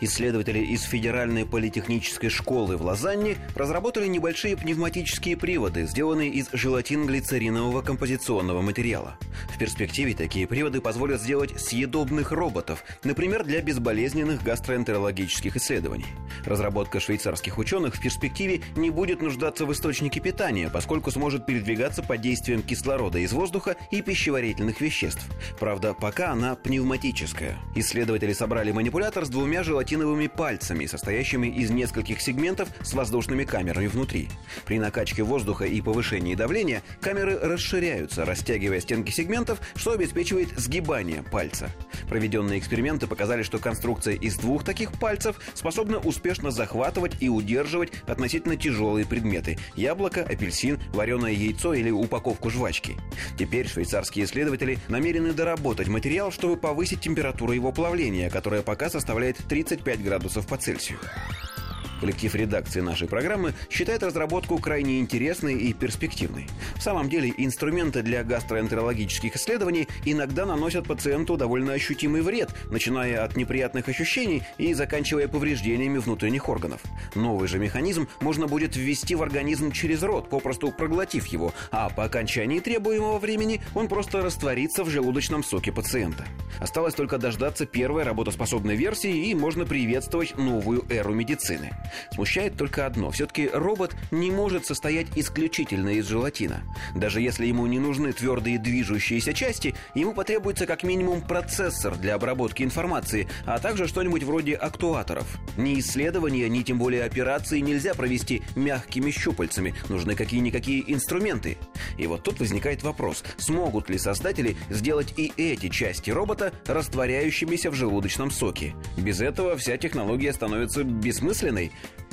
Исследователи из Федеральной политехнической школы в Лозанне разработали небольшие пневматические приводы, сделанные из желатин-глицеринового композиционного материала. В перспективе такие приводы позволят сделать съедобных роботов, например, для безболезненных гастроэнтерологических исследований. Разработка швейцарских ученых в перспективе не будет нуждаться в источнике питания, поскольку сможет передвигаться под действием кислорода из воздуха и пищеварительных веществ. Правда, пока она пневматическая. Исследователи собрали манипулятор с двумя желатиновыми пальцами, состоящими из нескольких сегментов с воздушными камерами внутри. При накачке воздуха и повышении давления камеры расширяются, растягивая стенки сегментов, что обеспечивает сгибание пальца. Проведенные эксперименты показали, что конструкция из двух таких пальцев способна успешно захватывать и удерживать относительно тяжелые предметы – яблоко, апельсин, вареное яйцо или упаковку жвачки. Теперь швейцарские исследователи намерены доработать материал, чтобы повысить температуру его плавления, которая пока составляет 3 35 градусов по Цельсию. Коллектив редакции нашей программы считает разработку крайне интересной и перспективной. В самом деле, инструменты для гастроэнтерологических исследований иногда наносят пациенту довольно ощутимый вред, начиная от неприятных ощущений и заканчивая повреждениями внутренних органов. Новый же механизм можно будет ввести в организм через рот, попросту проглотив его, а по окончании требуемого времени он просто растворится в желудочном соке пациента. Осталось только дождаться первой работоспособной версии, и можно приветствовать новую эру медицины. Смущает только одно. Все-таки робот не может состоять исключительно из желатина. Даже если ему не нужны твердые движущиеся части, ему потребуется как минимум процессор для обработки информации, а также что-нибудь вроде актуаторов. Ни исследования, ни тем более операции нельзя провести мягкими щупальцами. Нужны какие-никакие инструменты. И вот тут возникает вопрос, смогут ли создатели сделать и эти части робота растворяющимися в желудочном соке. Без этого вся технология становится бессмысленной.